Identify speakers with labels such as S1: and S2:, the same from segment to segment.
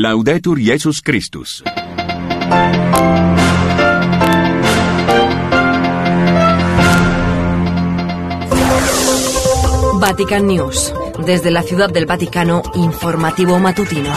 S1: Laudetur Jesus Christus.
S2: Vatican News. Desde la Ciudad del Vaticano, informativo matutino.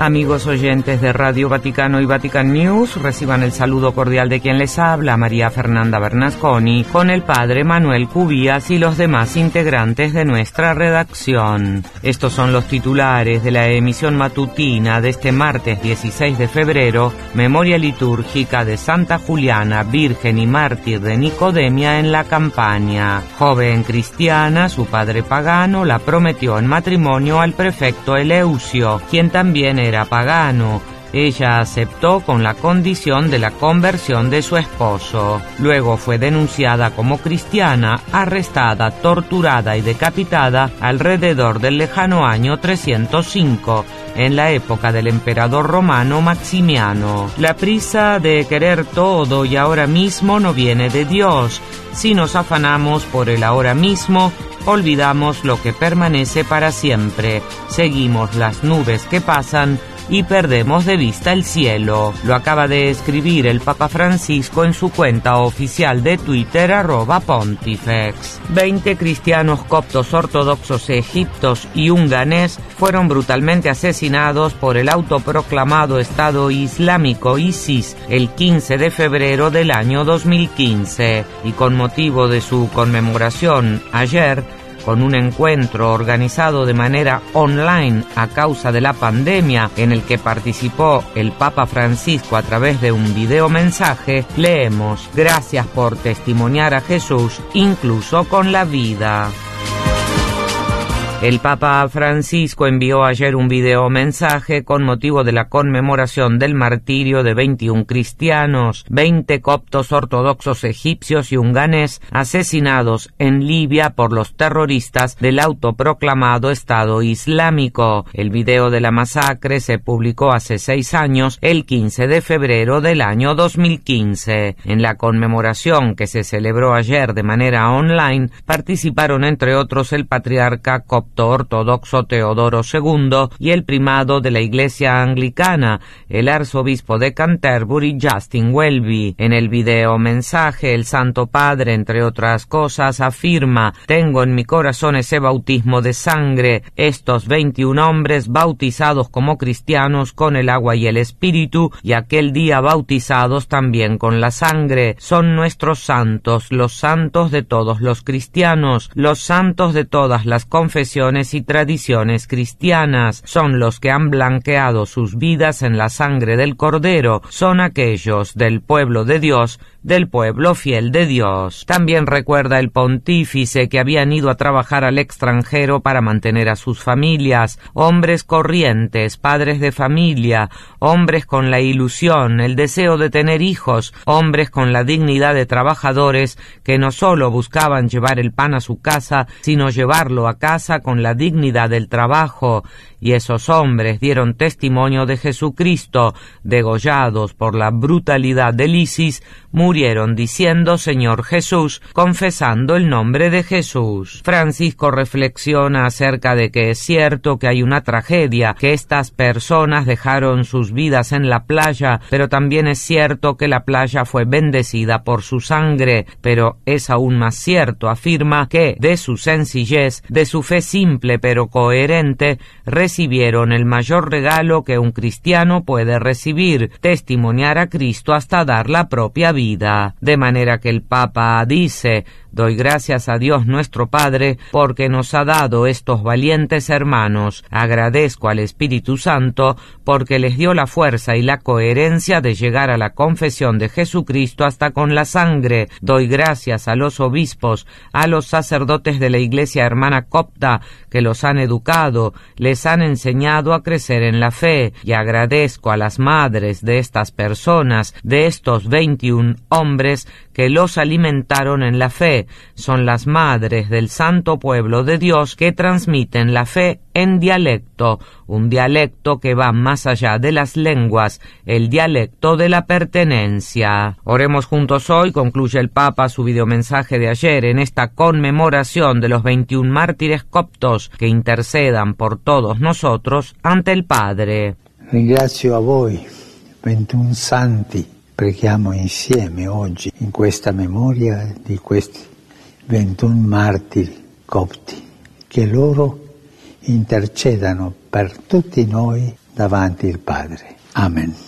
S3: Amigos oyentes de Radio Vaticano y Vatican News, reciban el saludo cordial de quien les habla, María Fernanda Bernasconi, con el padre Manuel Cubías y los demás integrantes de nuestra redacción. Estos son los titulares de la emisión matutina de este martes 16 de febrero, memoria litúrgica de Santa Juliana, Virgen y Mártir de Nicodemia en la campaña. Joven cristiana, su padre pagano la prometió en matrimonio al prefecto Eleucio, quien también era pagano. Ella aceptó con la condición de la conversión de su esposo. Luego fue denunciada como cristiana, arrestada, torturada y decapitada alrededor del lejano año 305 en la época del emperador romano Maximiano. La prisa de querer todo y ahora mismo no viene de Dios. Si nos afanamos por el ahora mismo, olvidamos lo que permanece para siempre. Seguimos las nubes que pasan y perdemos de vista el cielo. Lo acaba de escribir el Papa Francisco en su cuenta oficial de Twitter arroba pontifex. Veinte cristianos coptos ortodoxos egiptos y un ganés fueron brutalmente asesinados por el autoproclamado Estado Islámico ISIS el 15 de febrero del año 2015 y con motivo de su conmemoración ayer con un encuentro organizado de manera online a causa de la pandemia en el que participó el Papa Francisco a través de un video mensaje, leemos, gracias por testimoniar a Jesús incluso con la vida. El Papa Francisco envió ayer un video mensaje con motivo de la conmemoración del martirio de 21 cristianos, 20 coptos ortodoxos egipcios y un ganés asesinados en Libia por los terroristas del autoproclamado Estado Islámico. El video de la masacre se publicó hace seis años, el 15 de febrero del año 2015. En la conmemoración que se celebró ayer de manera online participaron entre otros el patriarca copto ortodoxo Teodoro II y el primado de la Iglesia Anglicana, el arzobispo de Canterbury Justin Welby. En el video mensaje, el Santo Padre, entre otras cosas, afirma Tengo en mi corazón ese bautismo de sangre, estos 21 hombres bautizados como cristianos con el agua y el espíritu, y aquel día bautizados también con la sangre, son nuestros santos, los santos de todos los cristianos, los santos de todas las confesiones y tradiciones cristianas, son los que han blanqueado sus vidas en la sangre del Cordero, son aquellos del pueblo de Dios del pueblo fiel de Dios. También recuerda el pontífice que habían ido a trabajar al extranjero para mantener a sus familias, hombres corrientes, padres de familia, hombres con la ilusión, el deseo de tener hijos, hombres con la dignidad de trabajadores que no sólo buscaban llevar el pan a su casa, sino llevarlo a casa con la dignidad del trabajo, y esos hombres dieron testimonio de Jesucristo, degollados por la brutalidad del ISIS, murieron diciendo Señor Jesús, confesando el nombre de Jesús. Francisco reflexiona acerca de que es cierto que hay una tragedia, que estas personas dejaron sus vidas en la playa, pero también es cierto que la playa fue bendecida por su sangre, pero es aún más cierto, afirma, que de su sencillez, de su fe simple pero coherente, recibieron el mayor regalo que un cristiano puede recibir, testimoniar a Cristo hasta dar la propia vida. De manera que el Papa dice Doy gracias a Dios nuestro Padre porque nos ha dado estos valientes hermanos. Agradezco al Espíritu Santo porque les dio la fuerza y la coherencia de llegar a la confesión de Jesucristo hasta con la sangre. Doy gracias a los obispos, a los sacerdotes de la Iglesia hermana copta que los han educado, les han enseñado a crecer en la fe y agradezco a las madres de estas personas, de estos veintiún hombres que los alimentaron en la fe Son las madres del santo pueblo de Dios que transmiten la fe en dialecto, un dialecto que va más allá de las lenguas, el dialecto de la pertenencia. Oremos juntos hoy, concluye el Papa su videomensaje de ayer en esta conmemoración de los 21 mártires coptos que intercedan por todos nosotros ante el Padre.
S4: Ringrazio a voi, 21 santi, preghiamo insieme oggi in questa memoria di questi 21 martiri copti, che loro intercedano per tutti noi davanti il Padre. Amen.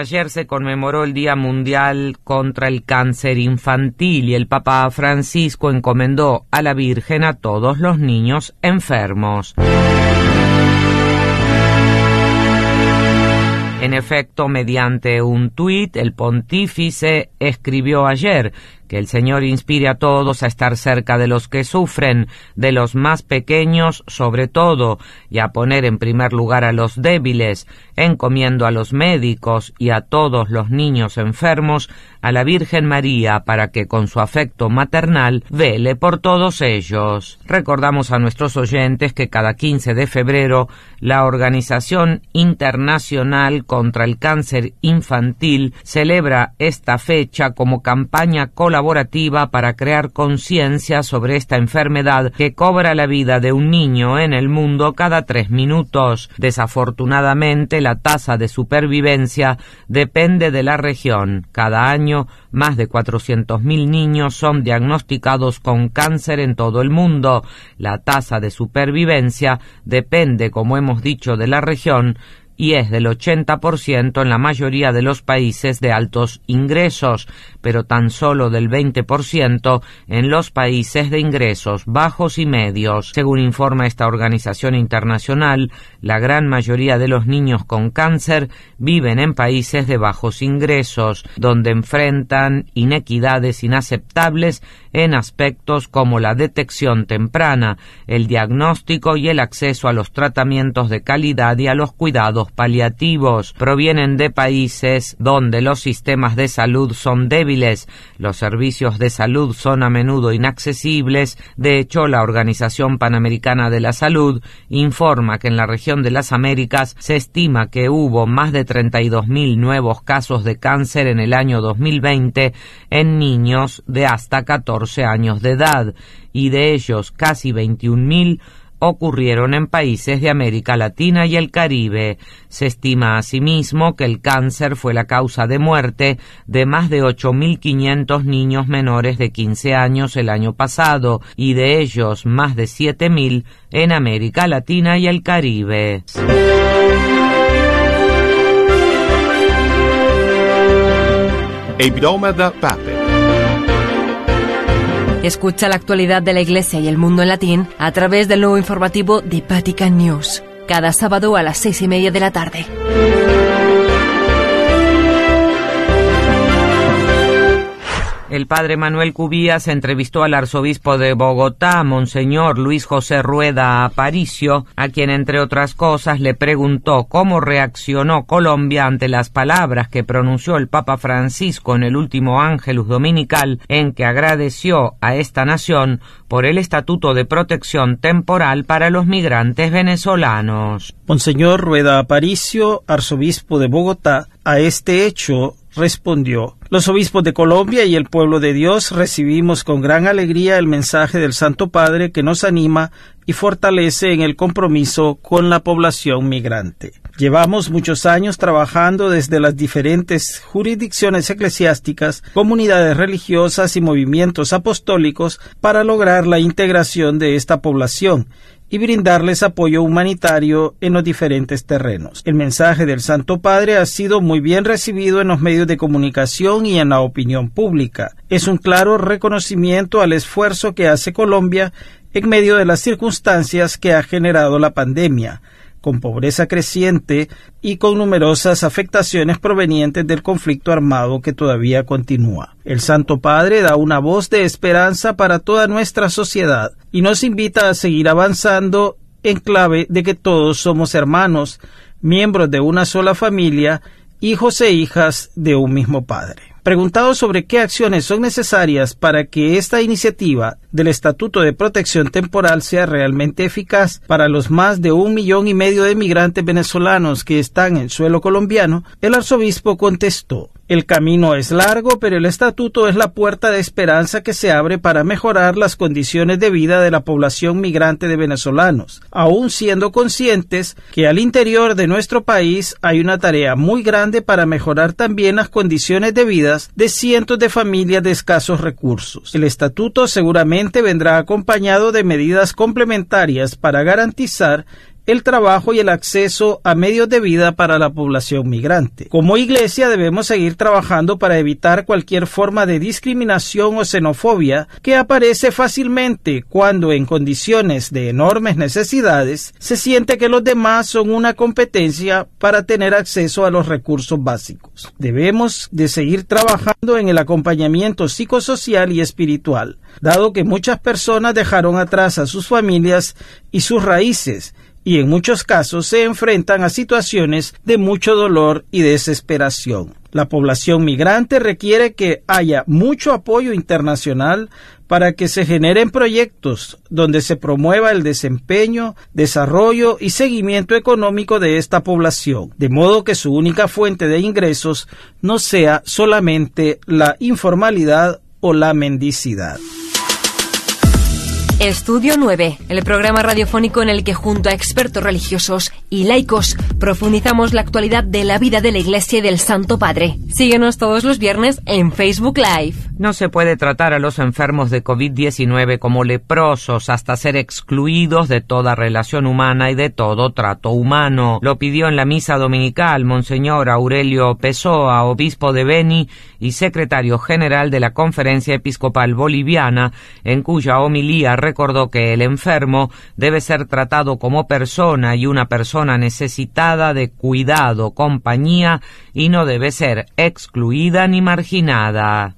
S3: Ayer se conmemoró el Día Mundial contra el Cáncer Infantil y el Papa Francisco encomendó a la Virgen a todos los niños enfermos. En efecto, mediante un tuit, el pontífice escribió ayer que el Señor inspire a todos a estar cerca de los que sufren, de los más pequeños sobre todo, y a poner en primer lugar a los débiles, encomiendo a los médicos y a todos los niños enfermos a la Virgen María para que con su afecto maternal vele por todos ellos. Recordamos a nuestros oyentes que cada 15 de febrero la Organización Internacional contra el Cáncer Infantil celebra esta fecha como campaña colaborativa para crear conciencia sobre esta enfermedad que cobra la vida de un niño en el mundo cada tres minutos. Desafortunadamente, la tasa de supervivencia depende de la región. Cada año, más de 400.000 niños son diagnosticados con cáncer en todo el mundo. La tasa de supervivencia depende, como hemos dicho, de la región y es del 80% en la mayoría de los países de altos ingresos, pero tan solo del 20% en los países de ingresos bajos y medios. Según informa esta organización internacional, la gran mayoría de los niños con cáncer viven en países de bajos ingresos, donde enfrentan inequidades inaceptables en aspectos como la detección temprana, el diagnóstico y el acceso a los tratamientos de calidad y a los cuidados paliativos provienen de países donde los sistemas de salud son débiles, los servicios de salud son a menudo inaccesibles. De hecho, la Organización Panamericana de la Salud informa que en la región de las Américas se estima que hubo más de 32.000 nuevos casos de cáncer en el año 2020 en niños de hasta 14 años de edad y de ellos casi 21.000 ocurrieron en países de América Latina y el Caribe. Se estima asimismo que el cáncer fue la causa de muerte de más de 8.500 niños menores de 15 años el año pasado y de ellos más de 7.000 en América Latina y el Caribe.
S2: Escucha la actualidad de la Iglesia y el mundo en latín a través del nuevo informativo de Vatican News, cada sábado a las seis y media de la tarde.
S3: El padre Manuel Cubías entrevistó al arzobispo de Bogotá, Monseñor Luis José Rueda Aparicio, a quien entre otras cosas le preguntó cómo reaccionó Colombia ante las palabras que pronunció el Papa Francisco en el último Ángelus Dominical en que agradeció a esta nación por el Estatuto de Protección Temporal para los migrantes venezolanos.
S5: Monseñor Rueda Aparicio, arzobispo de Bogotá, a este hecho respondió Los obispos de Colombia y el pueblo de Dios recibimos con gran alegría el mensaje del Santo Padre que nos anima y fortalece en el compromiso con la población migrante. Llevamos muchos años trabajando desde las diferentes jurisdicciones eclesiásticas, comunidades religiosas y movimientos apostólicos para lograr la integración de esta población y brindarles apoyo humanitario en los diferentes terrenos. El mensaje del Santo Padre ha sido muy bien recibido en los medios de comunicación y en la opinión pública. Es un claro reconocimiento al esfuerzo que hace Colombia en medio de las circunstancias que ha generado la pandemia con pobreza creciente y con numerosas afectaciones provenientes del conflicto armado que todavía continúa. El Santo Padre da una voz de esperanza para toda nuestra sociedad y nos invita a seguir avanzando en clave de que todos somos hermanos, miembros de una sola familia, hijos e hijas de un mismo Padre. Preguntado sobre qué acciones son necesarias para que esta iniciativa del Estatuto de Protección Temporal sea realmente eficaz para los más de un millón y medio de migrantes venezolanos que están en suelo colombiano, el arzobispo contestó el camino es largo, pero el estatuto es la puerta de esperanza que se abre para mejorar las condiciones de vida de la población migrante de venezolanos, aun siendo conscientes que al interior de nuestro país hay una tarea muy grande para mejorar también las condiciones de vida de cientos de familias de escasos recursos. El estatuto seguramente vendrá acompañado de medidas complementarias para garantizar el trabajo y el acceso a medios de vida para la población migrante. Como iglesia debemos seguir trabajando para evitar cualquier forma de discriminación o xenofobia que aparece fácilmente cuando en condiciones de enormes necesidades se siente que los demás son una competencia para tener acceso a los recursos básicos. Debemos de seguir trabajando en el acompañamiento psicosocial y espiritual, dado que muchas personas dejaron atrás a sus familias y sus raíces y en muchos casos se enfrentan a situaciones de mucho dolor y desesperación. La población migrante requiere que haya mucho apoyo internacional para que se generen proyectos donde se promueva el desempeño, desarrollo y seguimiento económico de esta población, de modo que su única fuente de ingresos no sea solamente la informalidad o la mendicidad.
S2: Estudio 9, el programa radiofónico en el que junto a expertos religiosos y laicos profundizamos la actualidad de la vida de la Iglesia y del Santo Padre. Síguenos todos los viernes en Facebook Live.
S3: No se puede tratar a los enfermos de COVID-19 como leprosos hasta ser excluidos de toda relación humana y de todo trato humano. Lo pidió en la misa dominical Monseñor Aurelio Pessoa, obispo de Beni y secretario general de la Conferencia Episcopal Boliviana, en cuya homilía recordó que el enfermo debe ser tratado como persona y una persona necesitada de cuidado, compañía y no debe ser excluida ni marginada.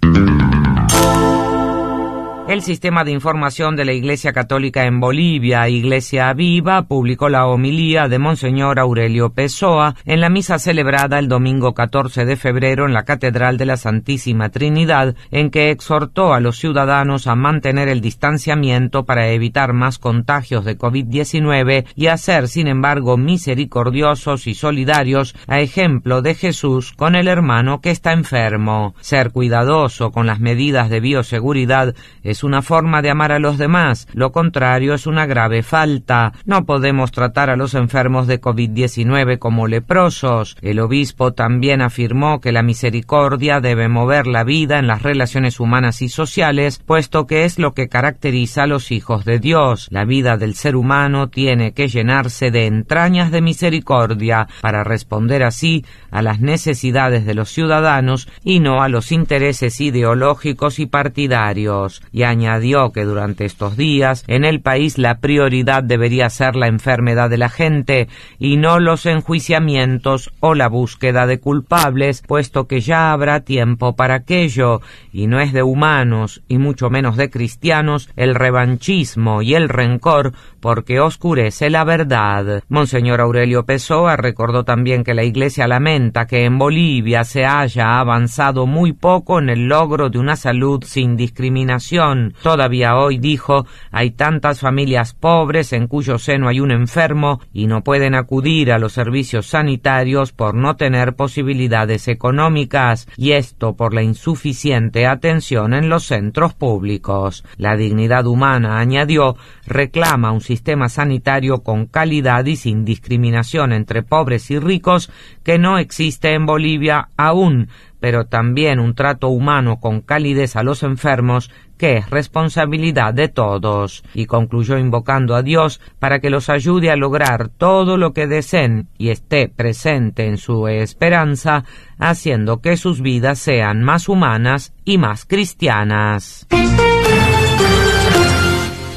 S3: El Sistema de Información de la Iglesia Católica en Bolivia, Iglesia Viva, publicó la homilía de Monseñor Aurelio Pessoa en la misa celebrada el domingo 14 de febrero en la Catedral de la Santísima Trinidad, en que exhortó a los ciudadanos a mantener el distanciamiento para evitar más contagios de COVID-19 y a ser, sin embargo, misericordiosos y solidarios, a ejemplo de Jesús con el hermano que está enfermo. Ser cuidadoso con las medidas de bioseguridad es una forma de amar a los demás, lo contrario es una grave falta. No podemos tratar a los enfermos de COVID-19 como leprosos. El obispo también afirmó que la misericordia debe mover la vida en las relaciones humanas y sociales, puesto que es lo que caracteriza a los hijos de Dios. La vida del ser humano tiene que llenarse de entrañas de misericordia para responder así a las necesidades de los ciudadanos y no a los intereses ideológicos y partidarios añadió que durante estos días en el país la prioridad debería ser la enfermedad de la gente y no los enjuiciamientos o la búsqueda de culpables, puesto que ya habrá tiempo para aquello, y no es de humanos, y mucho menos de cristianos, el revanchismo y el rencor, porque oscurece la verdad. Monseñor Aurelio Pessoa recordó también que la Iglesia lamenta que en Bolivia se haya avanzado muy poco en el logro de una salud sin discriminación Todavía hoy, dijo, hay tantas familias pobres en cuyo seno hay un enfermo y no pueden acudir a los servicios sanitarios por no tener posibilidades económicas, y esto por la insuficiente atención en los centros públicos. La dignidad humana, añadió, reclama un sistema sanitario con calidad y sin discriminación entre pobres y ricos que no existe en Bolivia aún pero también un trato humano con calidez a los enfermos que es responsabilidad de todos, y concluyó invocando a Dios para que los ayude a lograr todo lo que deseen y esté presente en su esperanza, haciendo que sus vidas sean más humanas y más cristianas.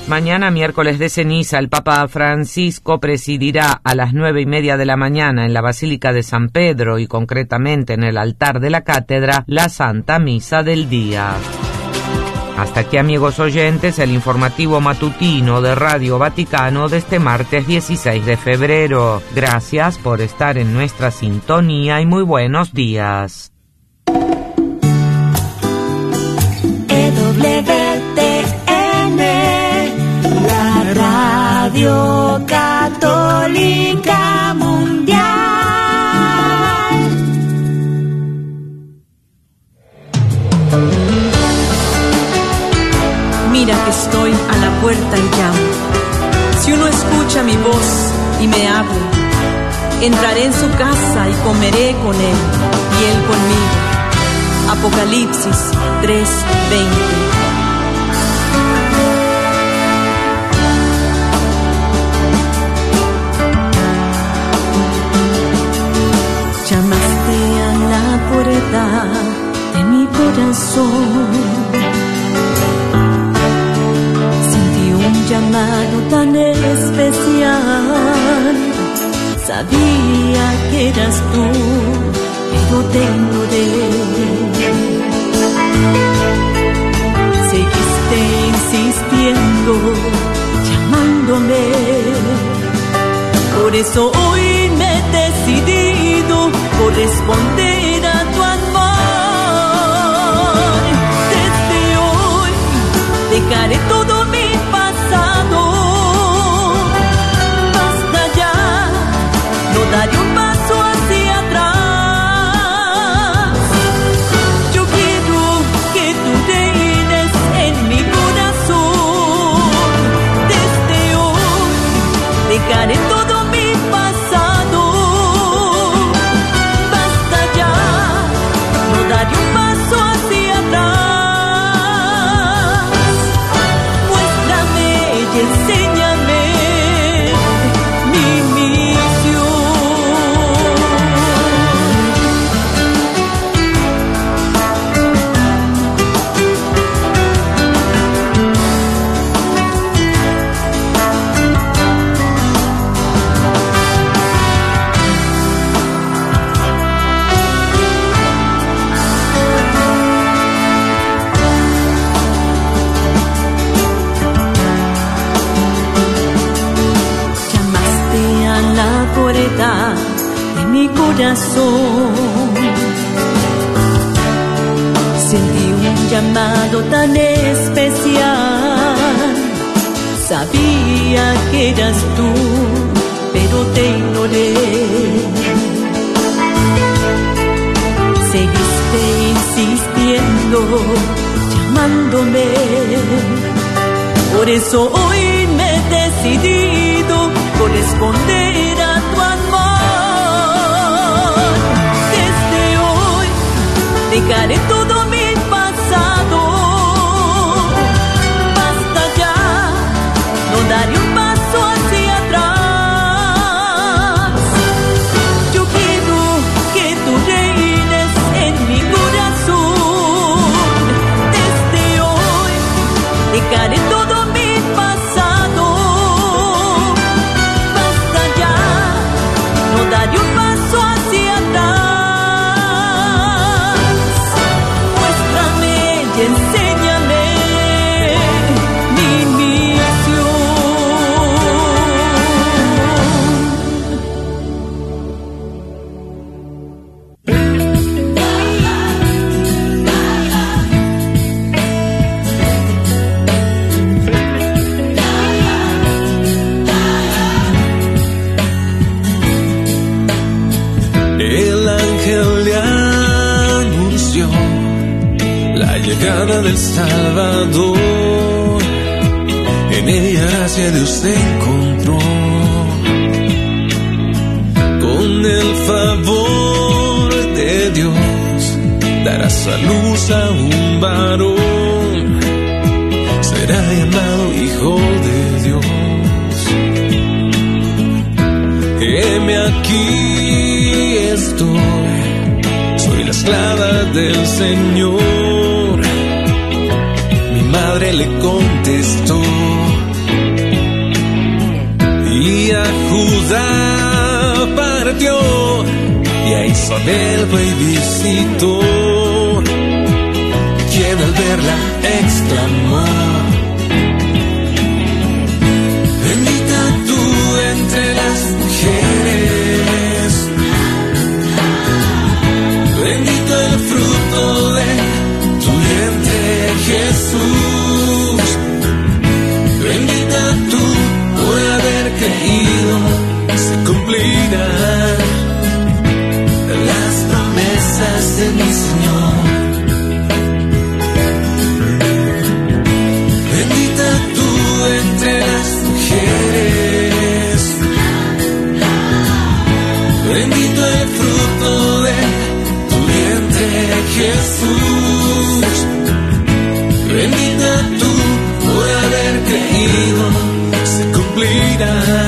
S3: Mañana, miércoles de ceniza, el Papa Francisco presidirá a las nueve y media de la mañana en la Basílica de San Pedro y concretamente en el altar de la cátedra la Santa Misa del Día. Hasta aquí amigos oyentes el informativo matutino de Radio Vaticano de este martes 16 de febrero. Gracias por estar en nuestra sintonía y muy buenos días.
S6: Católica Mundial.
S7: Mira que estoy a la puerta y llamo. Si uno escucha mi voz y me abre, entraré en su casa y comeré con él y él conmigo. Apocalipsis 3:20
S6: corazón. Un llamado tan especial. Sabía que eras tú, pero te ignoré. Seguiste insistiendo, llamándome. Por eso hoy me he decidido corresponder dejaré todo mi pasado.
S8: el
S9: Señor. Mi madre le contestó. Y a Judá partió y a Isabel fue visitó.
S6: freedom.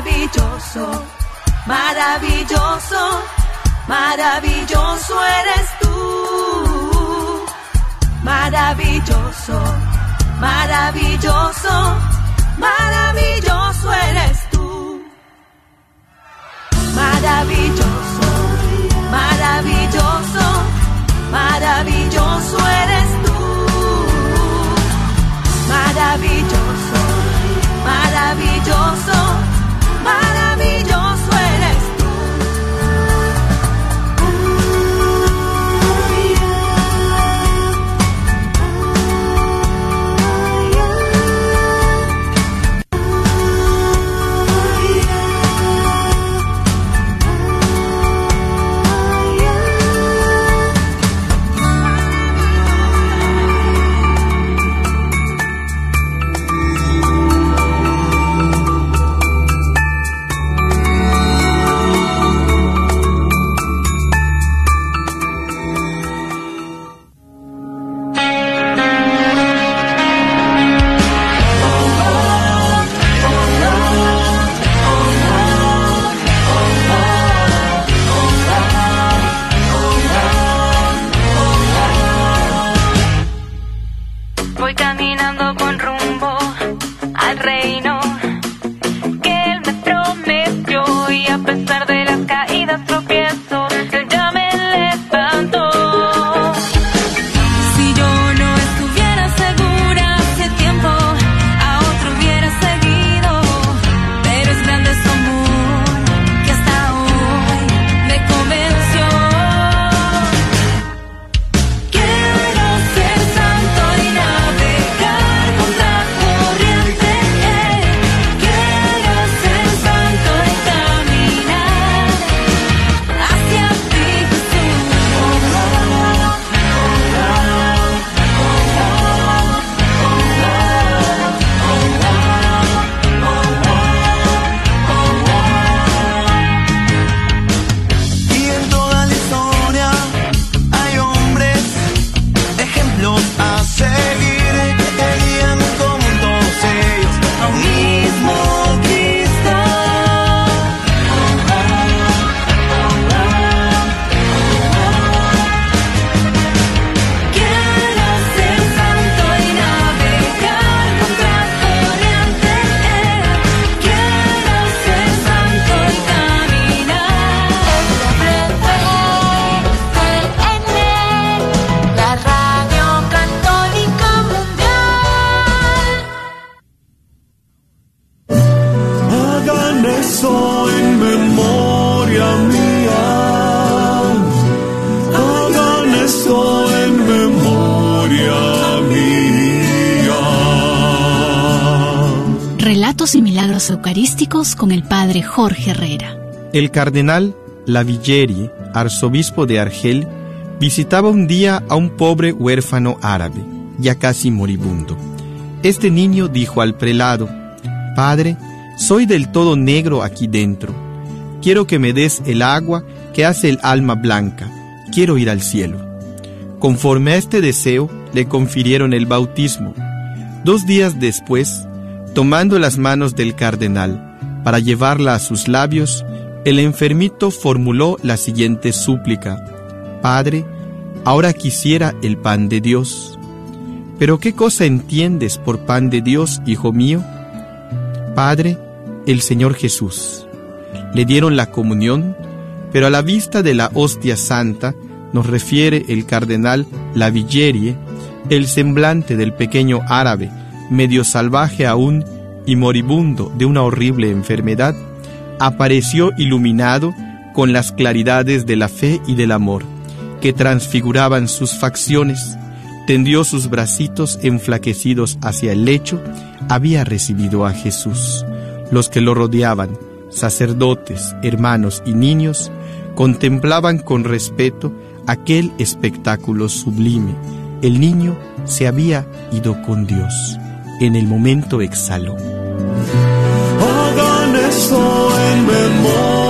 S6: Maravilloso, maravilloso, maravilloso eres tú. Maravilloso, maravilloso, maravilloso eres tú. Maravilloso, maravilloso, maravilloso eres tú.
S10: Maravilloso, maravilloso,
S6: caídas
S11: eucarísticos con el padre Jorge Herrera.
S12: El cardenal Lavilleri, arzobispo de Argel, visitaba un día a un pobre huérfano árabe, ya casi moribundo. Este niño dijo al prelado, Padre, soy del todo negro aquí dentro. Quiero que me des el agua que hace el alma blanca. Quiero ir al cielo. Conforme a este deseo, le confirieron el bautismo. Dos días después, tomando las manos del cardenal para llevarla a sus labios, el enfermito formuló la siguiente súplica. Padre, ahora quisiera el pan de Dios. Pero ¿qué cosa entiendes por pan de Dios, hijo mío? Padre, el Señor Jesús. Le dieron la comunión, pero a la vista de la hostia santa, nos refiere el cardenal Lavilleri, el semblante del pequeño árabe, medio salvaje aún y moribundo de una horrible enfermedad, apareció iluminado con las claridades de la fe y del amor, que transfiguraban sus facciones, tendió sus bracitos enflaquecidos hacia el lecho, había recibido a Jesús. Los que lo rodeaban, sacerdotes, hermanos y niños, contemplaban con respeto aquel espectáculo sublime. El niño se había ido con Dios. En el momento
S13: memoria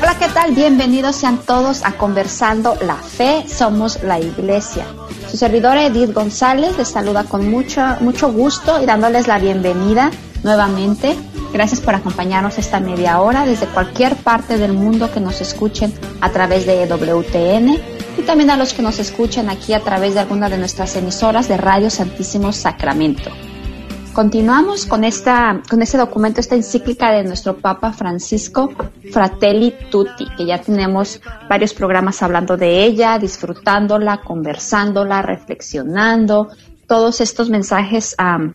S14: Hola, ¿qué tal? Bienvenidos sean todos a Conversando la Fe, somos la Iglesia. Su servidora Edith González les saluda con mucho, mucho gusto y dándoles la bienvenida nuevamente. Gracias por acompañarnos esta media hora desde cualquier parte del mundo que nos escuchen a través de WTN y también a los que nos escuchen aquí a través de alguna de nuestras emisoras de Radio Santísimo Sacramento. Continuamos con, esta, con este documento, esta encíclica de nuestro Papa Francisco, Fratelli Tutti, que ya tenemos varios programas hablando de ella, disfrutándola, conversándola, reflexionando, todos estos mensajes am,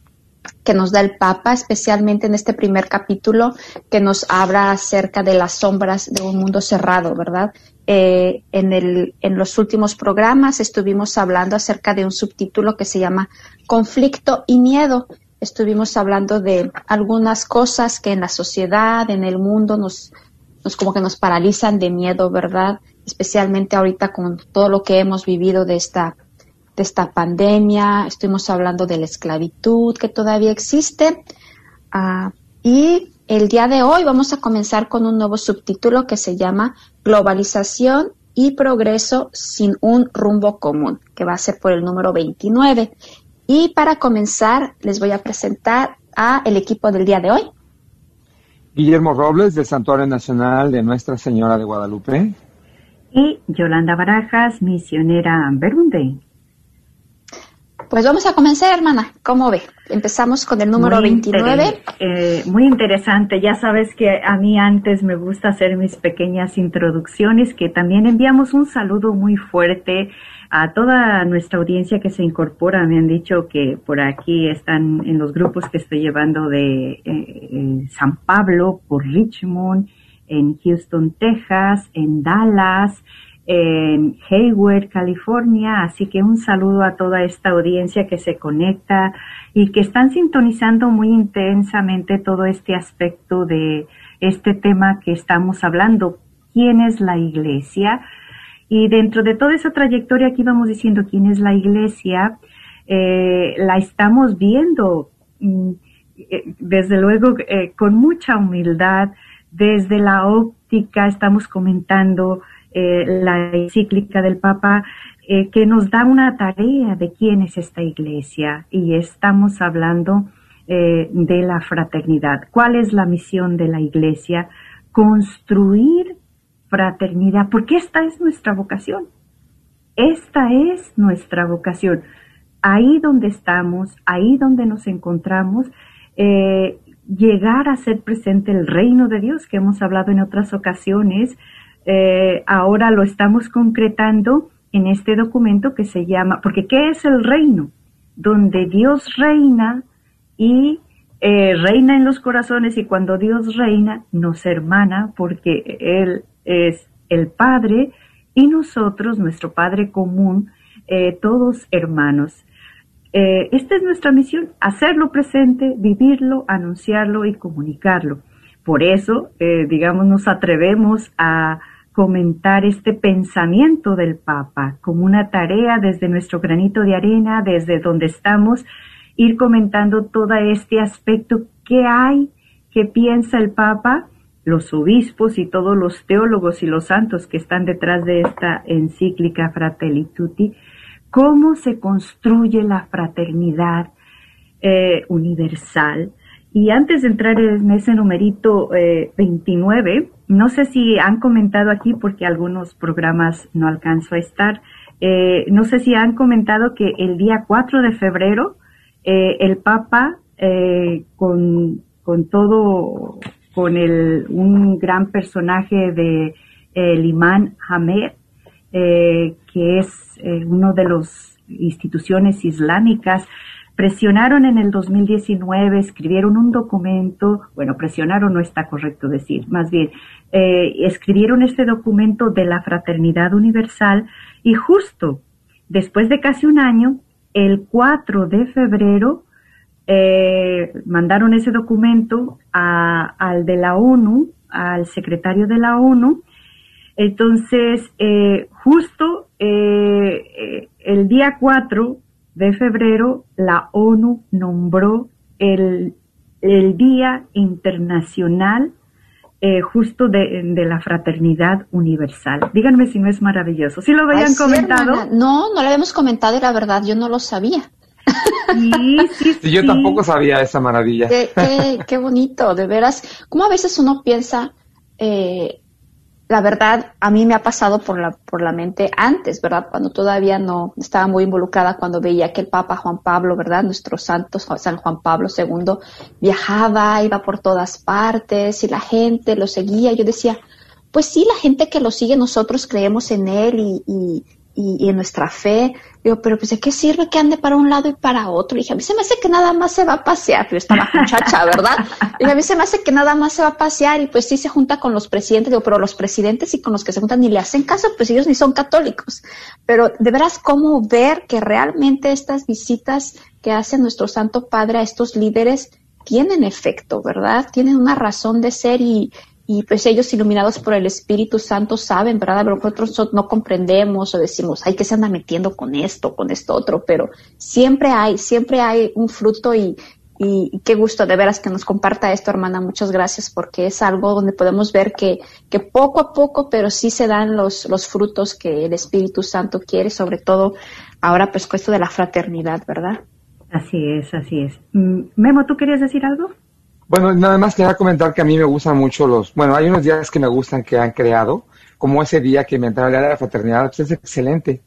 S14: que nos da el Papa, especialmente en este primer capítulo que nos habla acerca de las sombras de un mundo cerrado, ¿verdad? Eh, en, el, en los últimos programas estuvimos hablando acerca de un subtítulo que se llama Conflicto y Miedo. Estuvimos hablando de algunas cosas que en la sociedad, en el mundo, nos, nos como que nos paralizan de miedo, ¿verdad? Especialmente ahorita con todo lo que hemos vivido de esta de esta pandemia, estuvimos hablando de la esclavitud que todavía existe. ah, y el día de hoy vamos a comenzar con un nuevo subtítulo que se llama Globalización y Progreso sin un rumbo común, que va a ser por el número 29. Y para comenzar, les voy a presentar a el equipo del día de hoy.
S15: Guillermo Robles, del Santuario Nacional de Nuestra Señora de Guadalupe.
S16: Y Yolanda Barajas, misionera Berunde.
S14: Pues vamos a comenzar, hermana. ¿Cómo ve? Empezamos con el número
S16: Muy
S14: 29.
S16: inter- eh, muy interesante. Ya sabes que a mí antes me gusta hacer mis pequeñas introducciones, que también enviamos un saludo muy fuerte a toda nuestra audiencia que se incorpora. Me han dicho que por aquí están en los grupos que estoy llevando de eh, San Pablo, por Richmond, en Houston, Texas, en Dallas, en Hayward, California. Así que un saludo a toda esta audiencia que se conecta y que están sintonizando muy intensamente todo este aspecto de este tema que estamos hablando. ¿Quién es la iglesia? Y dentro de toda esa trayectoria aquí vamos diciendo quién es la iglesia, eh, la estamos viendo mm, eh, desde luego eh, con mucha humildad, desde la óptica estamos comentando eh, la encíclica del Papa eh, que nos da una tarea de quién es esta iglesia y estamos hablando eh, de la fraternidad. ¿Cuál es la misión de la iglesia? Construir fraternidad, porque esta es nuestra vocación. Esta es nuestra vocación. Ahí donde estamos, ahí donde nos encontramos, llegar a ser presente el reino de Dios que hemos hablado en otras ocasiones, eh, ahora lo estamos concretando en este documento que se llama, porque ¿qué es el reino? Donde Dios reina y eh, reina en los corazones y cuando Dios reina nos hermana porque Él es el Padre y nosotros, nuestro Padre común, eh, todos hermanos. Esta es nuestra misión, hacerlo presente, vivirlo, anunciarlo y comunicarlo. Por eso, digamos, nos atrevemos a comentar este pensamiento del Papa como una tarea desde nuestro granito de arena, desde donde estamos, ir comentando todo este aspecto, qué hay, qué piensa el Papa, los obispos y todos los teólogos y los santos que están detrás de esta encíclica Fratelli Tutti, cómo se construye la fraternidad eh, universal. Y antes de entrar en ese numerito eh, 29, no sé si han comentado aquí, porque algunos programas no alcanzo a estar, eh, no sé si han comentado que el día 4 de febrero eh, el Papa eh, con, con todo, con el, un gran personaje de el imán Hamed, eh, que es uno de las instituciones islámicas, presionaron en el 2019, escribieron un documento, bueno, presionaron no está correcto decir, más bien, eh, escribieron este documento de la fraternidad universal y justo después de casi un año, el 4 de febrero, eh, mandaron ese documento al de la ONU, al secretario de la ONU. Entonces, eh, justo el día 4 de febrero, la ONU nombró el, el Día Internacional eh, justo de, de la Fraternidad Universal. Díganme si no es maravilloso. ¿Sí lo habían
S14: Ay,
S16: comentado?
S14: No, no lo habíamos comentado y la verdad yo no lo sabía.
S16: Sí, sí,
S15: Sí, yo tampoco sabía esa maravilla.
S14: Qué, qué, qué bonito, de veras. Como a veces uno piensa, eh, la verdad, a mí me ha pasado por la, por la mente antes, ¿verdad? Cuando todavía no estaba muy involucrada, cuando veía que el Papa Juan Pablo, ¿verdad? Nuestro santo San Juan Pablo II viajaba, iba por todas partes y la gente lo seguía. Yo decía, pues sí, la gente que lo sigue, nosotros creemos en él y, y, y, y en nuestra fe. Digo, pero pues de qué sirve que ande para un lado y para otro. Le dije, a mí se me hace que nada más se va a pasear. Yo estaba muchacha, ¿verdad? Y a mí se me hace que nada más se va a pasear y pues sí se junta con los presidentes. Digo, pero los presidentes y con los que se juntan ni le hacen caso, pues ellos ni son católicos. Pero de veras, cómo ver que realmente estas visitas que hace nuestro Santo Padre a estos líderes tienen efecto, ¿verdad? Tienen una razón de ser y, y pues ellos iluminados por el Espíritu Santo saben, ¿verdad? Mejor nosotros no comprendemos o decimos, ay, que se anda metiendo con esto, con esto otro, pero siempre hay, siempre hay un fruto y, y, y qué gusto de veras que nos comparta esto, hermana. Muchas gracias porque es algo donde podemos ver que, que poco a poco, pero sí se dan los, los frutos que el Espíritu Santo quiere, sobre todo ahora pues con esto de la fraternidad, ¿verdad?
S16: Así es, así es. Mm, Memo, ¿tú querías decir algo?
S15: Bueno, nada más quería comentar que a mí me gustan mucho los, bueno, hay unos días que me gustan que han creado, como ese día que inventaron de la fraternidad, pues es excelente.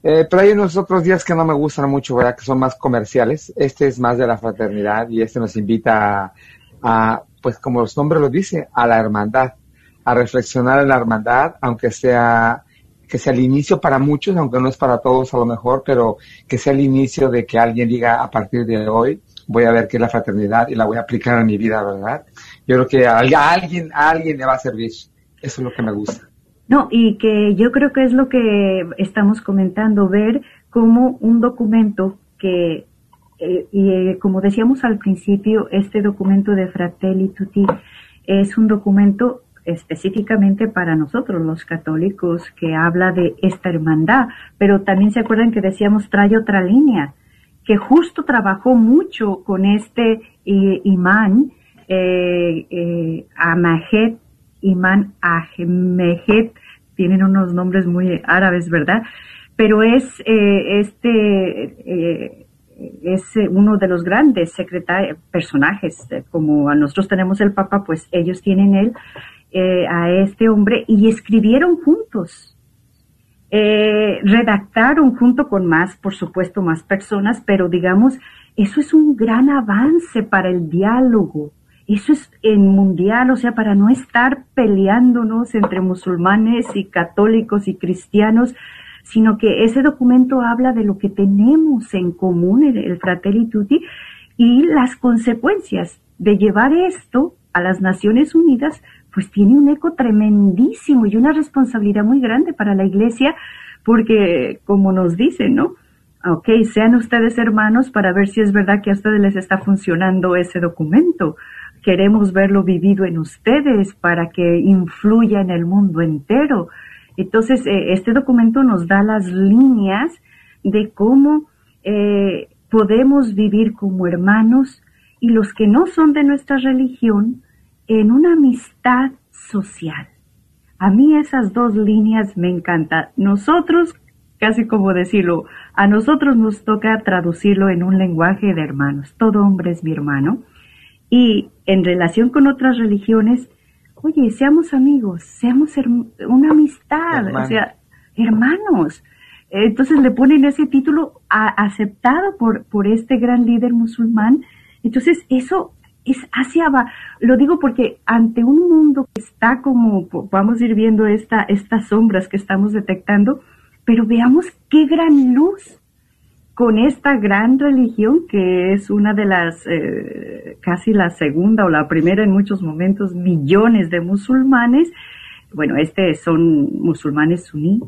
S15: Eh, pero hay unos otros días que no me gustan mucho, ¿verdad? Que son más comerciales. Este es más de la fraternidad y este nos invita a, a, pues como su nombre lo dice, a la hermandad, a reflexionar en la hermandad, aunque sea que sea el inicio para muchos, aunque no es para todos a lo mejor, pero que sea el inicio de que alguien diga a partir de hoy voy a ver qué es la fraternidad y la voy a aplicar en mi vida, ¿verdad? Yo creo que a alguien, a alguien le va a servir. Eso es lo que me gusta.
S16: No, y que yo creo que es lo que estamos comentando, ver cómo un documento que, eh, y eh, como decíamos al principio, este documento de Fratelli Tutti es un documento específicamente para nosotros los católicos que habla de esta hermandad, pero también se acuerdan que decíamos trae otra línea, que justo trabajó mucho con este eh, imán, eh, eh, Amajet, imán tienen unos nombres muy árabes, ¿verdad? Pero es eh, este, eh, es uno de los grandes secretarios, personajes, como a nosotros tenemos el Papa, pues ellos tienen él, eh, a este hombre, y escribieron juntos. Eh, redactaron junto con más, por supuesto, más personas, pero digamos, eso es un gran avance para el diálogo. Eso es en mundial, o sea, para no estar peleándonos entre musulmanes y católicos y cristianos, sino que ese documento habla de lo que tenemos en común, el, el Fratelli Tutti, y las consecuencias de llevar esto a las Naciones Unidas, pues tiene un eco tremendísimo y una responsabilidad muy grande para la Iglesia, porque como nos dicen, ¿no? Ok, sean ustedes hermanos para ver si es verdad que a ustedes les está funcionando ese documento. Queremos verlo vivido en ustedes para que influya en el mundo entero. Entonces, eh, este documento nos da las líneas de cómo eh, podemos vivir como hermanos y los que no son de nuestra religión en una amistad social. A mí esas dos líneas me encantan. Nosotros, casi como decirlo, a nosotros nos toca traducirlo en un lenguaje de hermanos. Todo hombre es mi hermano. Y en relación con otras religiones, oye, seamos amigos, seamos una amistad, o
S15: Hermanos.
S16: sea, hermanos. Entonces le ponen ese título a- aceptado por, por este gran líder musulmán. Entonces eso es hacia abajo. Lo digo porque ante un mundo que está como, vamos a ir viendo esta, estas sombras que estamos detectando, pero veamos qué gran luz con esta gran religión que es una de las, eh, casi la segunda o la primera en muchos momentos, millones de musulmanes. Bueno, este son musulmanes suní,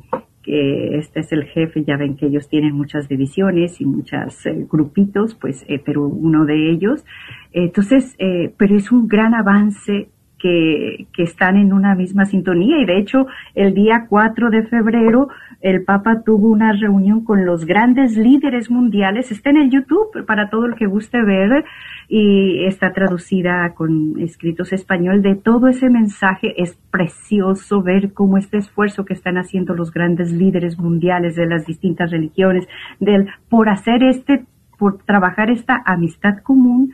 S16: que este es el jefe, ya ven que ellos tienen muchas divisiones y muchos grupitos, pues, eh, pero uno de ellos. Entonces, eh, pero es un gran avance que, que están en una misma sintonía y de hecho el día 4 de febrero el Papa tuvo una reunión con los grandes líderes mundiales, está en el YouTube para todo el que guste ver y está traducida con escritos español de todo ese mensaje. Es precioso ver cómo este esfuerzo que están haciendo los grandes líderes mundiales de las distintas religiones, del, por hacer este, por trabajar esta amistad común,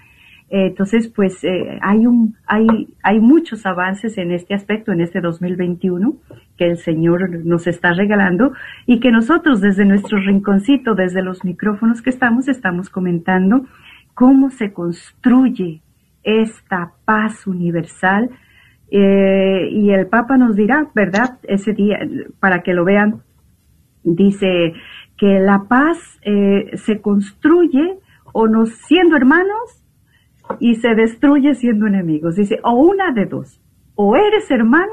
S16: entonces, pues eh, hay, un, hay, hay muchos avances en este aspecto, en este 2021, que el Señor nos está regalando y que nosotros desde nuestro rinconcito, desde los micrófonos que estamos, estamos comentando cómo se construye esta paz universal. Eh, y el Papa nos dirá, ¿verdad? Ese día, para que lo vean, dice que la paz eh, se construye o nos siendo hermanos y se destruye siendo enemigos. Dice, o una de dos, o eres hermano,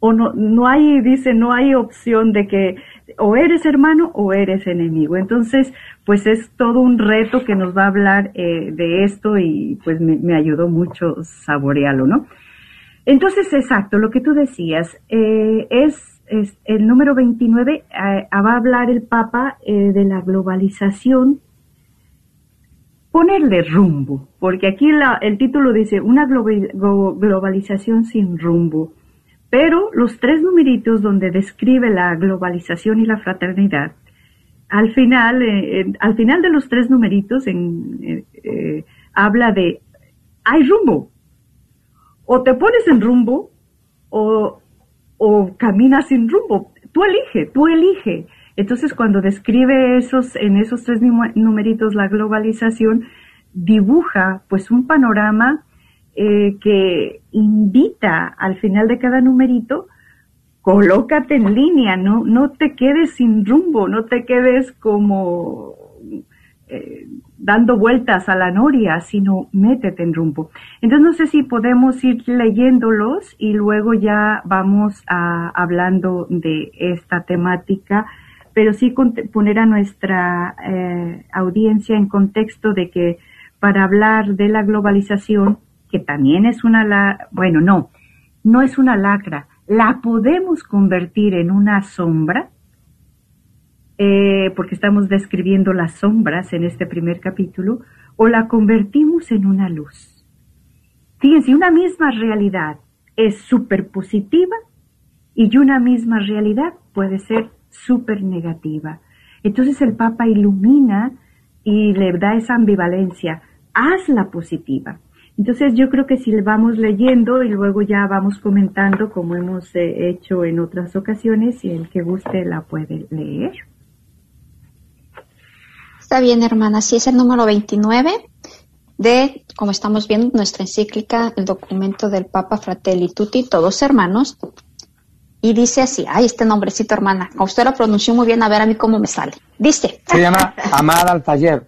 S16: o no, no hay, dice, no hay opción de que o eres hermano o eres enemigo. Entonces, pues es todo un reto que nos va a hablar eh, de esto y pues me, ayudó mucho saborearlo, ¿no? Entonces, exacto, lo que tú decías, eh, es, es el número 29, eh, va a hablar el Papa eh, de la globalización ponerle rumbo, porque aquí la- el título dice una globalización sin rumbo, pero los tres numeritos donde describe la globalización y la fraternidad, al final, eh, al final de los tres numeritos en, eh, eh, habla de hay rumbo, o te pones en rumbo o, o caminas sin rumbo, tú elige, tú elige. Entonces, cuando describe esos, en esos tres numeritos la globalización, dibuja pues un panorama eh, que invita al final de cada numerito, colócate en línea, no, no te quedes sin rumbo, no te quedes como eh, dando vueltas a la noria, sino métete en rumbo. Entonces no sé si podemos ir leyéndolos y luego ya vamos a, hablando de esta temática, pero sí poner a nuestra eh, audiencia en contexto de que para hablar de la globalización, que también es una, la, bueno, no, no es una lacra, la podemos convertir en una sombra, eh, porque estamos describiendo las sombras en este primer capítulo, o la convertimos en una luz. Fíjense, una misma realidad es súper positiva y una misma realidad puede ser súper negativa. Entonces el Papa ilumina y le da esa ambivalencia, hazla positiva. Entonces yo creo que si le vamos leyendo y luego ya vamos comentando como hemos eh, hecho en otras ocasiones y el que guste la puede leer.
S14: Está bien, hermana. Sí, es el número 29 de, como estamos viendo, nuestra encíclica, el documento del Papa Fratelli Tutti, todos hermanos. Y dice así, ay, este nombrecito, hermana, a usted lo pronunció muy bien, a ver a mí cómo me sale. Dice,
S15: Se llama Amad al-Tayev.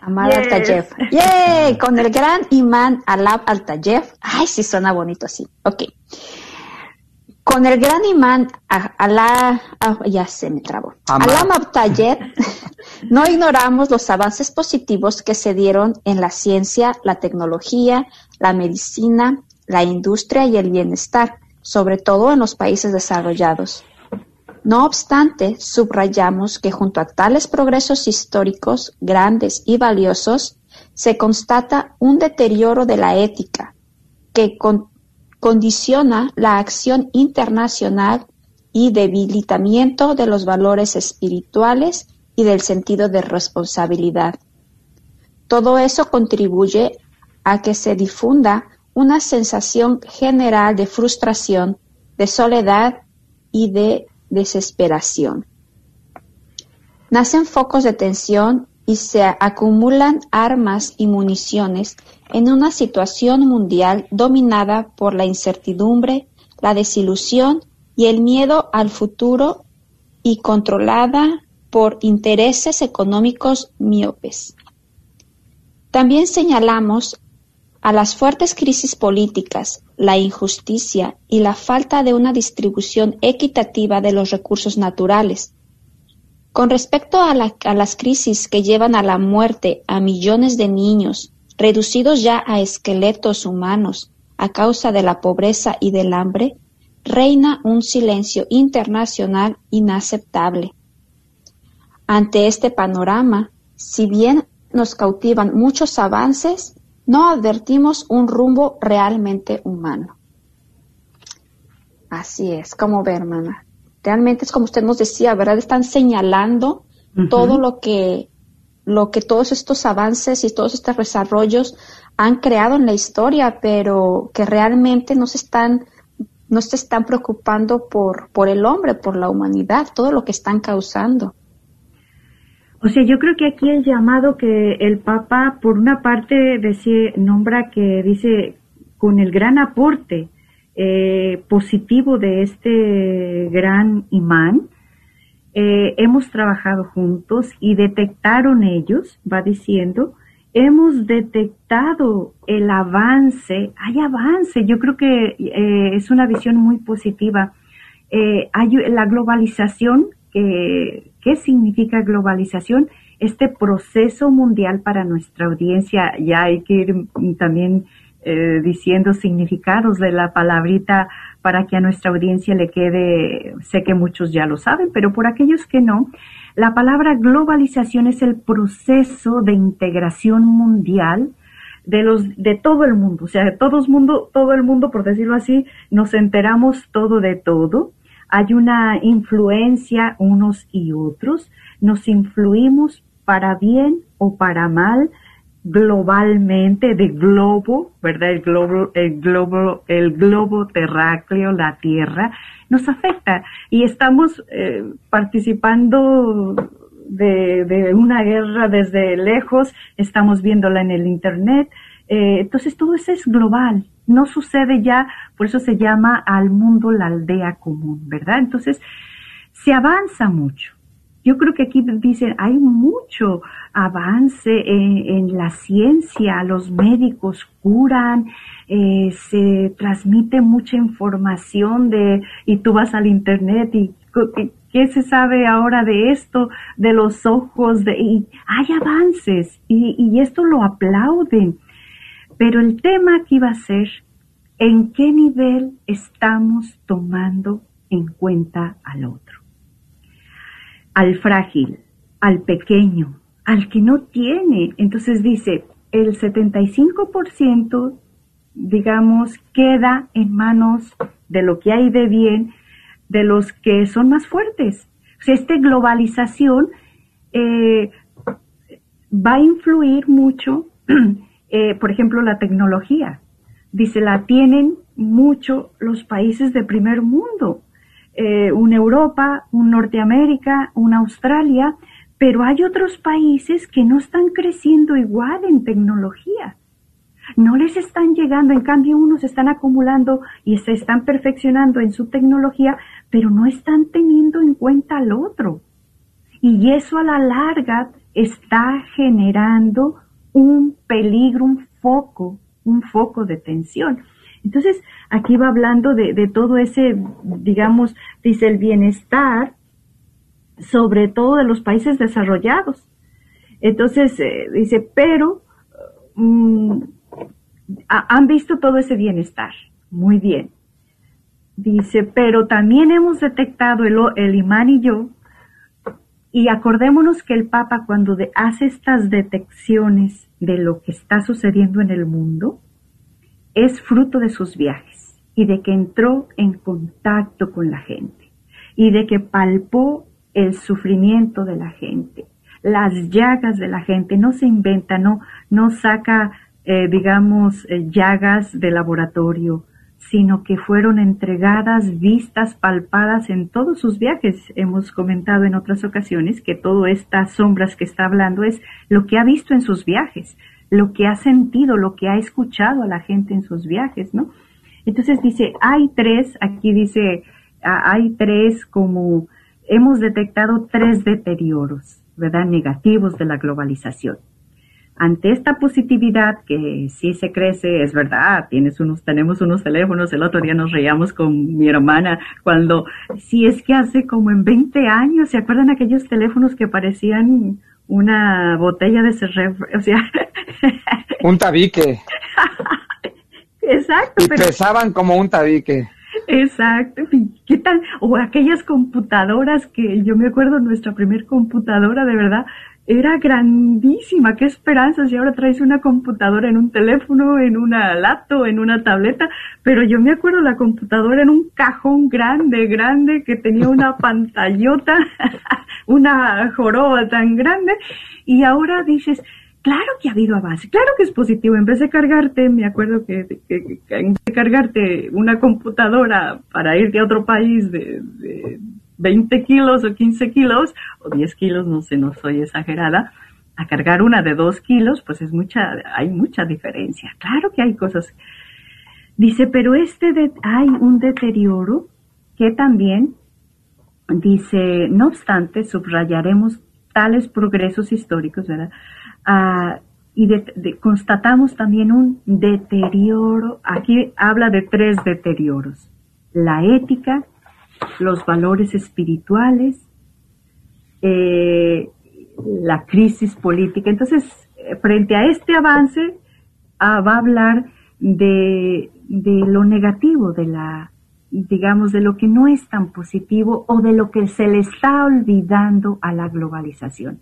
S14: Amar
S15: Yes.
S14: Altayev. ¡Yay! Con el gran imán Alab Altayev. Ay, sí suena bonito así. Ok. Con el gran imán a- Alá, ah, ya se me trabó. Alam Altayev, no ignoramos los avances positivos que se dieron en la ciencia, la tecnología, la medicina, la industria y el bienestar, sobre todo en los países desarrollados. No obstante, subrayamos que junto a tales progresos históricos grandes y valiosos, se constata un deterioro de la ética que con- condiciona la acción internacional y debilitamiento de los valores espirituales y del sentido de responsabilidad. Todo eso contribuye a que se difunda una sensación general de frustración, de soledad y de desesperación. Nacen focos de tensión y se acumulan armas y municiones en una situación mundial dominada por la incertidumbre, la desilusión y el miedo al futuro y controlada por intereses económicos miopes. También señalamos a las fuertes crisis políticas, la injusticia y la falta de una distribución equitativa de los recursos naturales. Con respecto a, a las crisis que llevan a la muerte a millones de niños, reducidos ya a esqueletos humanos a causa de la pobreza y del hambre, reina un silencio internacional inaceptable. Ante este panorama, si bien nos cautivan muchos avances, no advertimos un rumbo realmente humano. Así es, como ve, hermana. Realmente es como usted nos decía, ¿verdad? Están señalando todo lo que, lo que todos estos avances y todos estos desarrollos han creado en la historia, pero que realmente no se están, no se están preocupando por, por el hombre, por la humanidad, todo lo que están causando.
S16: O sea, yo creo que aquí el llamado que el Papa, por una parte, decía, nombra que dice, con el gran aporte eh, positivo de este gran imán, eh, hemos trabajado juntos y detectaron ellos, va diciendo, hemos detectado el avance, hay avance, yo creo que eh, es una visión muy positiva. Hay la globalización, ¿qué significa globalización? Este proceso mundial para nuestra audiencia, ya hay que ir también eh, diciendo significados de la palabrita para que a nuestra audiencia le quede, sé que muchos ya lo saben, pero por aquellos que no, la palabra globalización es el proceso de integración mundial de los de todo el mundo, o sea, de todos mundo, todo el mundo, por decirlo así, nos enteramos todo de todo. Hay una influencia unos y otros, nos influimos para bien o para mal globalmente de globo, ¿verdad? El globo, el globo, el globo terráqueo, la Tierra, nos afecta. Y estamos eh, participando de, una guerra desde lejos, estamos viéndola en el Internet, eh, entonces todo eso es global, no sucede ya, por eso se llama al mundo la aldea común, ¿verdad? Entonces se avanza mucho. Yo creo que aquí dicen, hay mucho avance en, la ciencia, los médicos curan, eh, se transmite mucha información de, y tú vas al internet y ¿qué se sabe ahora de esto? De los ojos, de, y hay avances y, y esto lo aplauden. Pero el tema aquí va a ser en qué nivel estamos tomando en cuenta al otro. Al frágil, al pequeño, al que no tiene. Entonces dice, el 75%, digamos, queda en manos de lo que hay de bien, de los que son más fuertes. Esta globalización eh, va a influir mucho, eh, por ejemplo, la tecnología. Dice, la tienen mucho los países de primer mundo. Eh, una Europa, un Norteamérica, una Australia, pero hay otros países que no están creciendo igual en tecnología. No les están llegando, en cambio unos están acumulando y se están perfeccionando en su tecnología, pero no están teniendo en cuenta al otro. Y eso a la larga está generando un peligro, un foco, un foco de tensión. Entonces, aquí va hablando de, de, todo ese, digamos, dice el bienestar, sobre todo de los países desarrollados. Entonces, eh, dice, pero mm, han visto todo ese bienestar. Muy bien. Dice, pero también hemos detectado el, el imán y yo, y acordémonos que el Papa cuando de- hace estas detecciones de lo que está sucediendo en el mundo, es fruto de sus viajes y de que entró en contacto con la gente y de que palpó el sufrimiento de la gente, las llagas de la gente, no se inventa, no, no saca, eh, digamos, eh, llagas de laboratorio, sino que fueron entregadas, vistas, palpadas en todos sus viajes. Hemos comentado en otras ocasiones que todas estas sombras que está hablando es lo que ha visto en sus viajes, lo que ha sentido, lo que ha escuchado a la gente en sus viajes, ¿no? Entonces dice, hay tres, aquí dice, ah, hay tres como, hemos detectado tres deterioros, ¿verdad? Negativos de la globalización. Ante esta positividad que sí se crece, es verdad, tienes unos, tenemos unos teléfonos, el otro día nos reíamos con mi hermana cuando, si es que hace como en 20 años, ¿se acuerdan aquellos teléfonos que parecían una botella de cerveza? O sea,
S15: Un tabique.
S16: exacto,
S15: Y
S16: pero...
S15: pesaban como un tabique.
S16: Exacto. ¿y ¿Qué tal? O aquellas computadoras que yo me acuerdo, nuestra primer computadora de verdad era grandísima. Qué esperanzas. Y ahora traes una computadora en un teléfono, en una laptop, en una tableta. Pero yo me acuerdo la computadora en un cajón grande, grande, que tenía una pantallota, una joroba tan grande. Y ahora dices, Claro que ha habido avance, claro que es positivo. En vez de cargarte, me acuerdo que, que- que en vez de cargarte una computadora para irte a otro país de, de 20 kilos o 15 kilos o 10 kilos, no sé, no soy exagerada, a cargar una de 2 kilos, pues es mucha, hay mucha diferencia. Claro que hay cosas. Dice, pero este de- hay un deterioro que también dice, no obstante, subrayaremos tales progresos históricos, ¿verdad? Ah, y de- constatamos también un deterioro, aquí habla de tres deterioros, la ética, los valores espirituales, eh, la crisis política. Entonces, eh, frente a este avance, ah, va a hablar de, de lo negativo, de la, digamos, de lo que no es tan positivo o de lo que se le está olvidando a la globalización.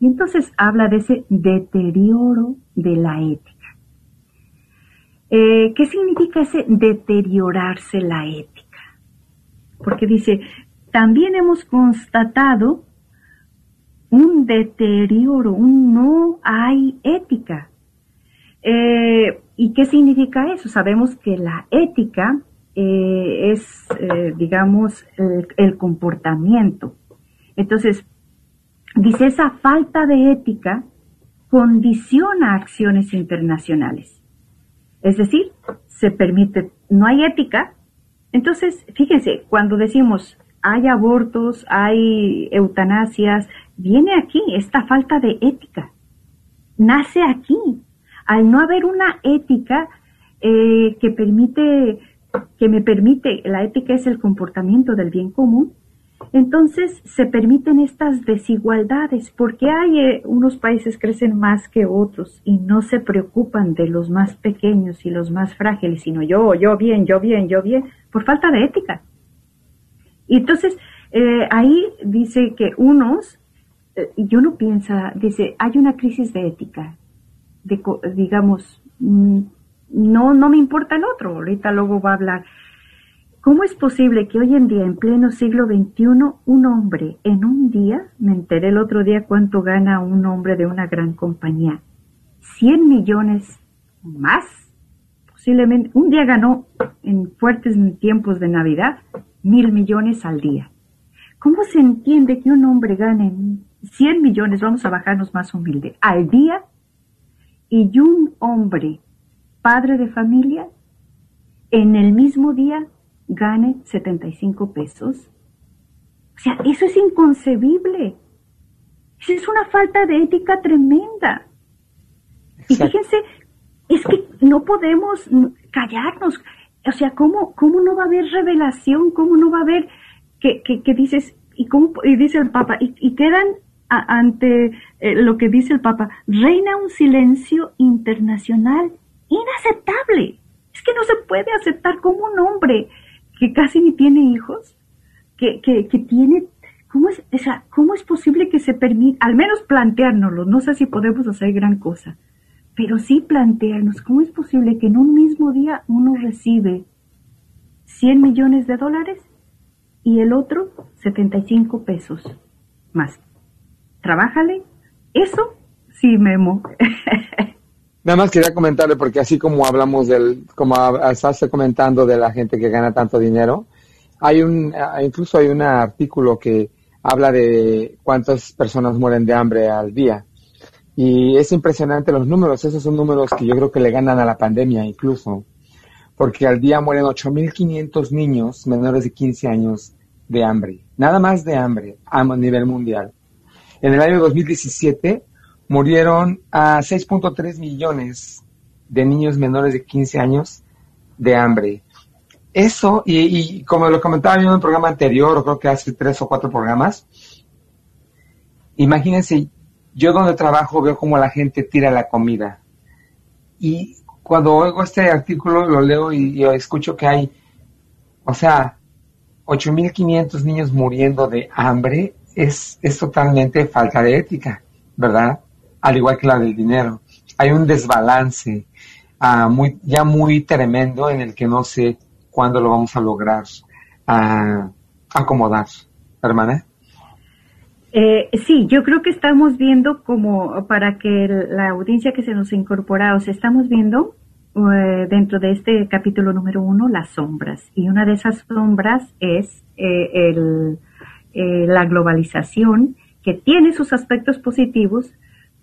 S16: Y entonces habla de ese deterioro de la ética. Eh, ¿Qué significa ese deteriorarse la ética? Porque dice, también hemos constatado un deterioro, un no hay ética. Eh, ¿Y qué significa eso? Sabemos que la ética eh, es, eh, digamos, el, el comportamiento. Entonces, dice, esa falta de ética condiciona acciones internacionales. Es decir, se permite, no hay ética. Entonces, fíjense, cuando decimos hay abortos, hay eutanasias, viene aquí esta falta de ética. Nace aquí. Al no haber una ética eh, que permite, que me permite, la ética es el comportamiento del bien común, entonces se permiten estas desigualdades porque hay eh, unos países crecen más que otros y no se preocupan de los más pequeños y los más frágiles, sino yo, yo bien, yo bien, yo bien, por falta de ética. Y entonces eh, ahí dice que unos, eh, y uno piensa, dice, hay una crisis de ética, de, digamos, mm, no, no me importa el otro, ahorita luego va a hablar. ¿Cómo es posible que hoy en día, en pleno siglo XXI, un hombre en un día, me enteré el otro día cuánto gana un hombre de una gran compañía, 100 millones más, posiblemente, un día ganó en fuertes tiempos de Navidad mil millones al día. ¿Cómo se entiende que un hombre gane 100 millones, vamos a bajarnos más humilde, al día y un hombre, padre de familia, en el mismo día gane 75 pesos? O sea, eso es inconcebible. Eso es una falta de ética tremenda. Y fíjense, es que no podemos callarnos. O sea, ¿cómo, cómo no va a haber revelación? ¿Cómo no va a haber que, que, que dices, y, cómo, y dice el Papa, y, y quedan a- ante eh, lo que dice el Papa, reina un silencio internacional inaceptable. Es que no se puede aceptar como un hombre que casi ni tiene hijos, que, que, tiene, ¿cómo es, esa, ¿cómo es posible que se permita, al menos planteárnoslo, no sé si podemos hacer gran cosa, pero sí plantearnos, ¿cómo es posible que en un mismo día uno recibe 100 millones de dólares y el otro 75 pesos más? Trabájale, eso sí, Memo.
S15: Nada más quería comentarle, porque así como hablamos del, como estás comentando de la gente que gana tanto dinero, hay un, ah, incluso hay un artículo que habla de cuántas personas mueren de hambre al día. Y es impresionante los números, esos son números que yo creo que le ganan a la pandemia incluso, porque al día mueren 8.500 niños menores de 15 años de hambre, nada más de hambre a nivel mundial. En el año 2017 murieron a 6.3 millones de niños menores de 15 años de hambre. Eso, y, como lo comentaba yo en un programa anterior, o creo que hace tres o cuatro programas, imagínense, yo donde trabajo veo como la gente tira la comida. Y cuando oigo este artículo, lo leo y, escucho que hay, o sea, 8.500 niños muriendo de hambre, es, es totalmente falta de ética, ¿verdad? Al igual que la del dinero. Hay un desbalance muy, ya muy tremendo en el que no sé cuándo lo vamos a lograr uh, acomodar. Hermana.
S16: Eh, sí, yo creo que estamos viendo como para que la audiencia que se nos incorpora, o sea, estamos viendo eh, dentro de este capítulo número uno las sombras. Y una de esas sombras es eh, el, eh, la globalización, que tiene sus aspectos positivos,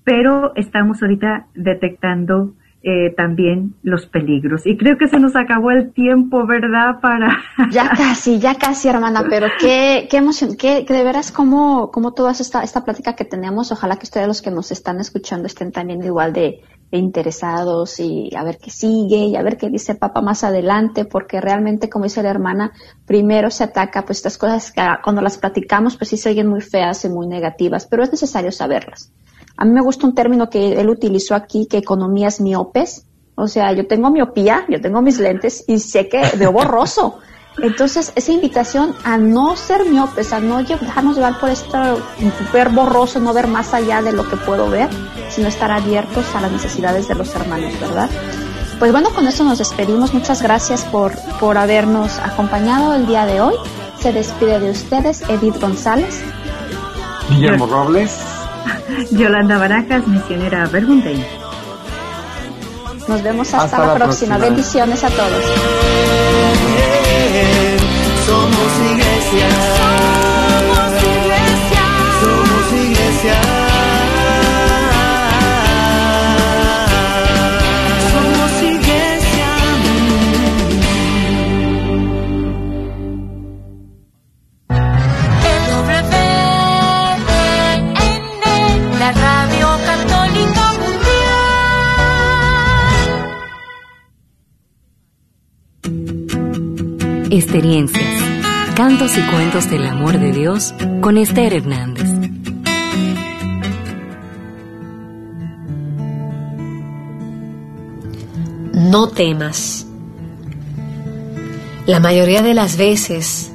S16: pero estamos ahorita detectando eh, también los peligros. Y creo que se nos acabó el tiempo, ¿verdad? Para...
S14: Ya casi, ya casi, hermana, pero qué, qué emoción, qué, de veras como, como toda esta, esta plática que tenemos, ojalá que ustedes los que nos están escuchando estén también igual de, de interesados y a ver qué sigue y a ver qué dice papá más adelante, porque realmente, como dice la hermana, primero se ataca, pues estas cosas que cuando las platicamos, pues sí se oyen muy feas y muy negativas, pero es necesario saberlas. A mí me gusta un término que él utilizó aquí, que economías miopes. O sea, yo tengo miopía, yo tengo mis lentes y sé que veo borroso. Entonces, esa invitación a no ser miopes, a no dejarnos llevar por esto ver borroso, no ver más allá de lo que puedo ver, sino estar abiertos a las necesidades de los hermanos, ¿verdad? Pues bueno, con esto nos despedimos. Muchas gracias por, por habernos acompañado el día de hoy. Se despide de ustedes Edith González.
S15: Guillermo Robles.
S16: Yolanda Baracas, misionera Bergunday.
S14: Nos vemos hasta, la, próxima. Bendiciones a todos.
S13: Somos iglesia.
S2: Experiencias, cantos y cuentos del amor de Dios con Esther Hernández. No temas. La mayoría de las veces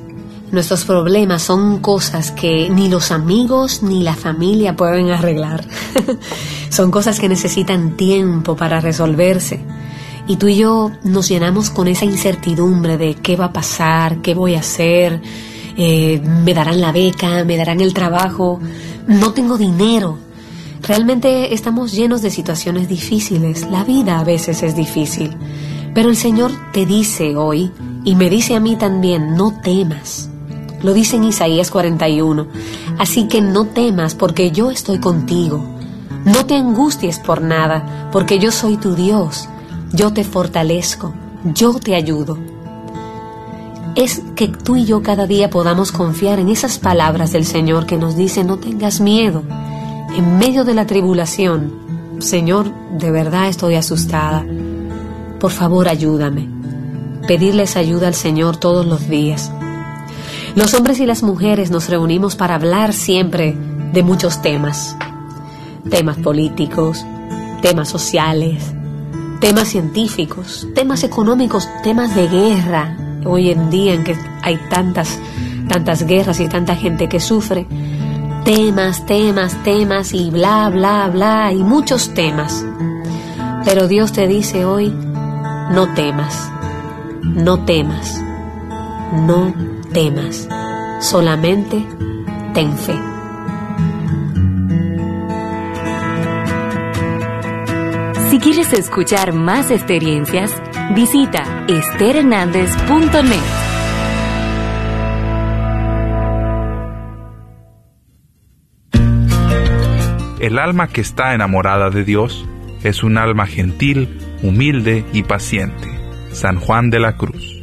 S2: nuestros problemas son cosas que ni los amigos ni la familia pueden arreglar. son cosas que necesitan tiempo para resolverse y tú y yo nos llenamos con esa incertidumbre de qué va a pasar, qué voy a hacer, eh, me darán la beca, me darán el trabajo, no tengo dinero. Realmente estamos llenos de situaciones difíciles, la vida a veces es difícil, pero el Señor te dice hoy, y me dice a mí también, no temas. Lo dice en Isaías 41, así que no temas porque yo estoy contigo. No te angusties por nada, porque yo soy tu Dios yo te fortalezco, yo te ayudo. Es que tú y yo cada día podamos confiar en esas palabras del Señor que nos dice no tengas miedo. En medio de la tribulación, Señor, de verdad estoy asustada. Por favor, ayúdame. Pedirles ayuda al Señor todos los días. Los hombres y las mujeres nos reunimos para hablar siempre de muchos temas. Temas políticos, temas sociales, temas científicos, temas económicos, temas de guerra, hoy en día en que hay tantas, tantas guerras y tanta gente que sufre, temas, temas, temas y bla, bla, bla y muchos temas. Pero Dios te dice hoy, no temas, no temas, no temas, solamente ten fe.
S17: Si quieres escuchar más experiencias, visita esterhernandez.net.
S18: El alma que está enamorada de Dios es un alma gentil, humilde y paciente. San Juan de la Cruz.